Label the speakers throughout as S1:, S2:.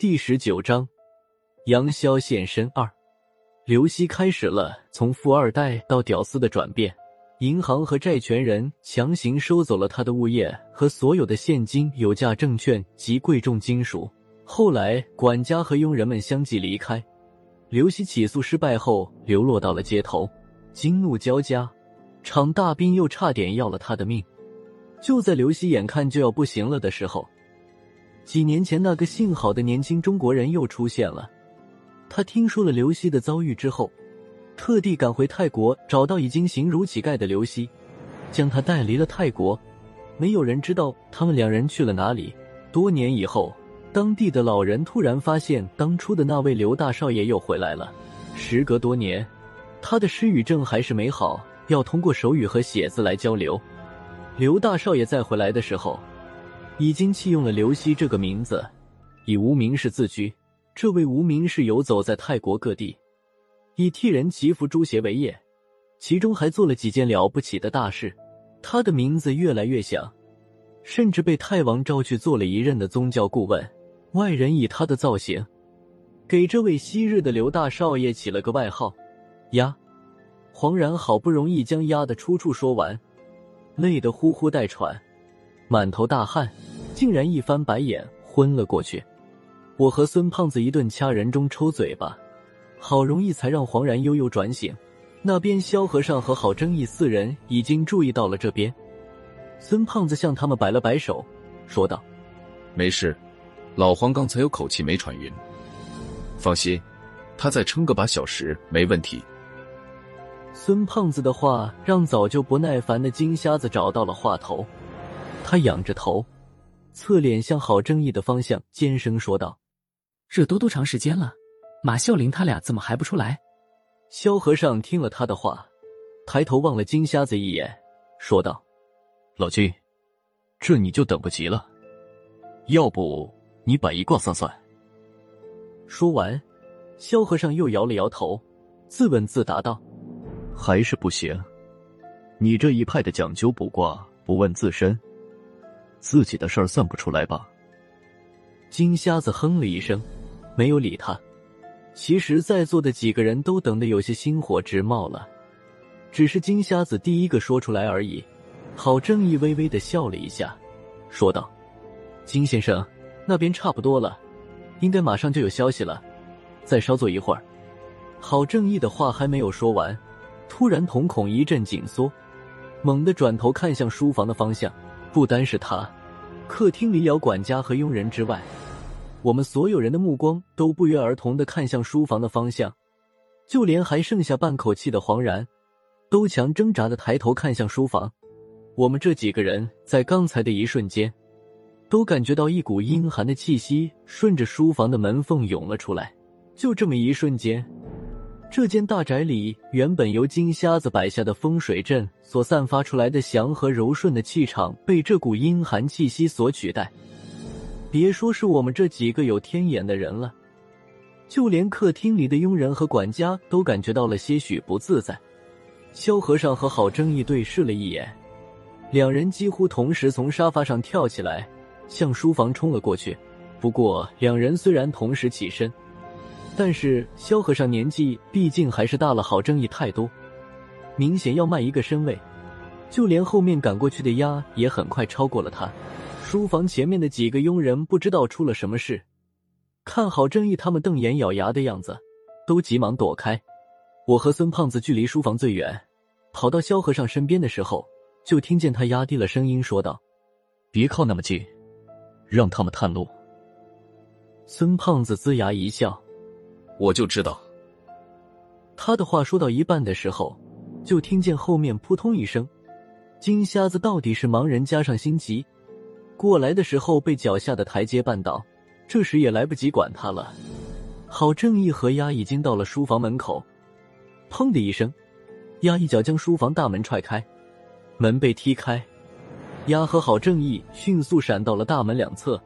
S1: 第十九章，杨潇现身二。刘希开始了从富二代到屌丝的转变，银行和债权人强行收走了他的物业和所有的现金、有价证券及贵重金属。后来，管家和佣人们相继离开，刘希起诉失败后流落到了街头，惊怒交加，场大兵又差点要了他的命。就在刘希眼看就要不行了的时候。几年前，那个姓郝的年轻中国人又出现了。他听说了刘希的遭遇之后，特地赶回泰国，找到已经形如乞丐的刘希，将他带离了泰国。没有人知道他们两人去了哪里。多年以后，当地的老人突然发现，当初的那位刘大少爷又回来了。时隔多年，他的失语症还是没好，要通过手语和写字来交流。刘大少爷再回来的时候。已经弃用了刘希这个名字，以无名氏自居。这位无名氏游走在泰国各地，以替人祈福诸邪为业，其中还做了几件了不起的大事。他的名字越来越响，甚至被泰王召去做了一任的宗教顾问。外人以他的造型，给这位昔日的刘大少爷起了个外号“鸭”。黄然好不容易将“鸭”的出处说完，累得呼呼带喘，满头大汗。竟然一翻白眼昏了过去，我和孙胖子一顿掐人中抽嘴巴，好容易才让黄然悠悠转醒。那边萧和尚和郝正义四人已经注意到了这边，孙胖子向他们摆了摆手，说道：“
S2: 没事，老黄刚才有口气没喘匀，放心，他再撑个把小时没问题。”
S1: 孙胖子的话让早就不耐烦的金瞎子找到了话头，他仰着头。侧脸向郝正义的方向尖声说道：“
S3: 这都多长时间了？马孝林他俩怎么还不出来？”
S1: 萧和尚听了他的话，抬头望了金瞎子一眼，说道：“
S4: 老金，这你就等不及了？要不你摆一卦算算？”
S1: 说完，萧和尚又摇了摇头，自问自答道：“
S4: 还是不行。你这一派的讲究卜卦，不问自身。”自己的事儿算不出来吧？
S1: 金瞎子哼了一声，没有理他。其实，在座的几个人都等得有些心火直冒了，只是金瞎子第一个说出来而已。郝正义微微的笑了一下，说道：“金先生，那边差不多了，应该马上就有消息了。再稍坐一会儿。”郝正义的话还没有说完，突然瞳孔一阵紧缩，猛地转头看向书房的方向。不单是他，客厅里有管家和佣人之外，我们所有人的目光都不约而同的看向书房的方向，就连还剩下半口气的黄然，都强挣扎的抬头看向书房。我们这几个人在刚才的一瞬间，都感觉到一股阴寒的气息顺着书房的门缝涌了出来。就这么一瞬间。这间大宅里原本由金瞎子摆下的风水阵所散发出来的祥和柔顺的气场，被这股阴寒气息所取代。别说是我们这几个有天眼的人了，就连客厅里的佣人和管家都感觉到了些许不自在。萧和尚和郝正义对视了一眼，两人几乎同时从沙发上跳起来，向书房冲了过去。不过，两人虽然同时起身。但是萧和尚年纪毕竟还是大了好争议太多，明显要慢一个身位。就连后面赶过去的鸭也很快超过了他。书房前面的几个佣人不知道出了什么事，看好正义他们瞪眼咬牙的样子，都急忙躲开。我和孙胖子距离书房最远，跑到萧和尚身边的时候，就听见他压低了声音说道：“
S4: 别靠那么近，让他们探路。”
S1: 孙胖子龇牙一笑。
S2: 我就知道，
S1: 他的话说到一半的时候，就听见后面扑通一声，金瞎子到底是盲人加上心急，过来的时候被脚下的台阶绊倒，这时也来不及管他了。郝正义和丫已经到了书房门口，砰的一声，丫一脚将书房大门踹开，门被踢开，丫和郝正义迅速闪到了大门两侧，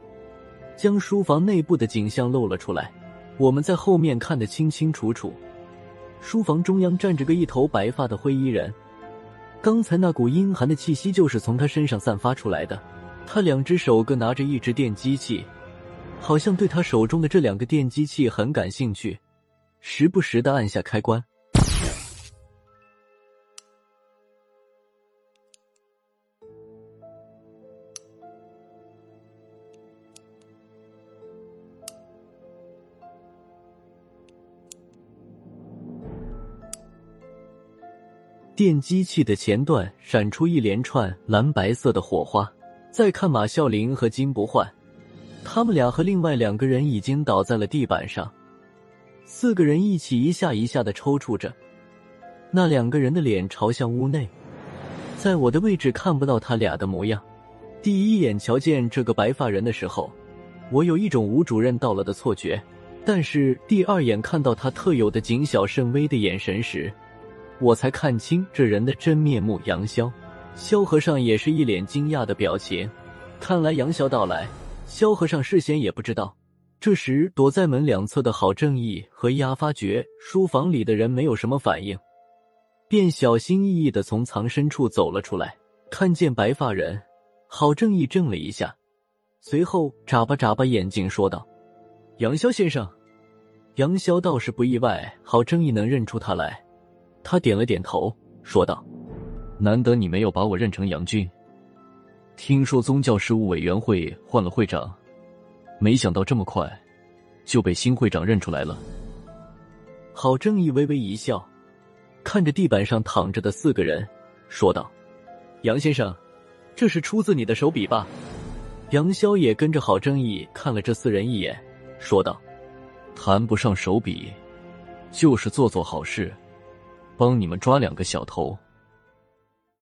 S1: 将书房内部的景象露了出来。我们在后面看得清清楚楚，书房中央站着个一头白发的灰衣人，刚才那股阴寒的气息就是从他身上散发出来的。他两只手各拿着一只电击器，好像对他手中的这两个电击器很感兴趣，时不时的按下开关。电机器的前段闪出一连串蓝白色的火花。再看马啸林和金不换，他们俩和另外两个人已经倒在了地板上。四个人一起一下一下的抽搐着，那两个人的脸朝向屋内，在我的位置看不到他俩的模样。第一眼瞧见这个白发人的时候，我有一种吴主任到了的错觉，但是第二眼看到他特有的谨小慎微的眼神时，我才看清这人的真面目——杨潇。萧和尚也是一脸惊讶的表情，看来杨潇到来，萧和尚事先也不知道。这时，躲在门两侧的郝正义和丫发觉书房里的人没有什么反应，便小心翼翼的从藏身处走了出来。看见白发人，郝正义怔了一下，随后眨巴眨巴眼睛说道：“杨潇先生。”杨潇倒是不意外，郝正义能认出他来，他点了点头，说道。
S4: 难得你没有把我认成杨军。听说宗教事务委员会换了会长，没想到这么快就被新会长认出来了。
S1: 郝正义微微一笑，看着地板上躺着的四个人，说道：“杨先生，这是出自你的手笔吧？”杨潇也跟着郝正义看了这四人一眼，说道：“
S4: 谈不上手笔，就是做做好事，帮你们抓两个小偷。”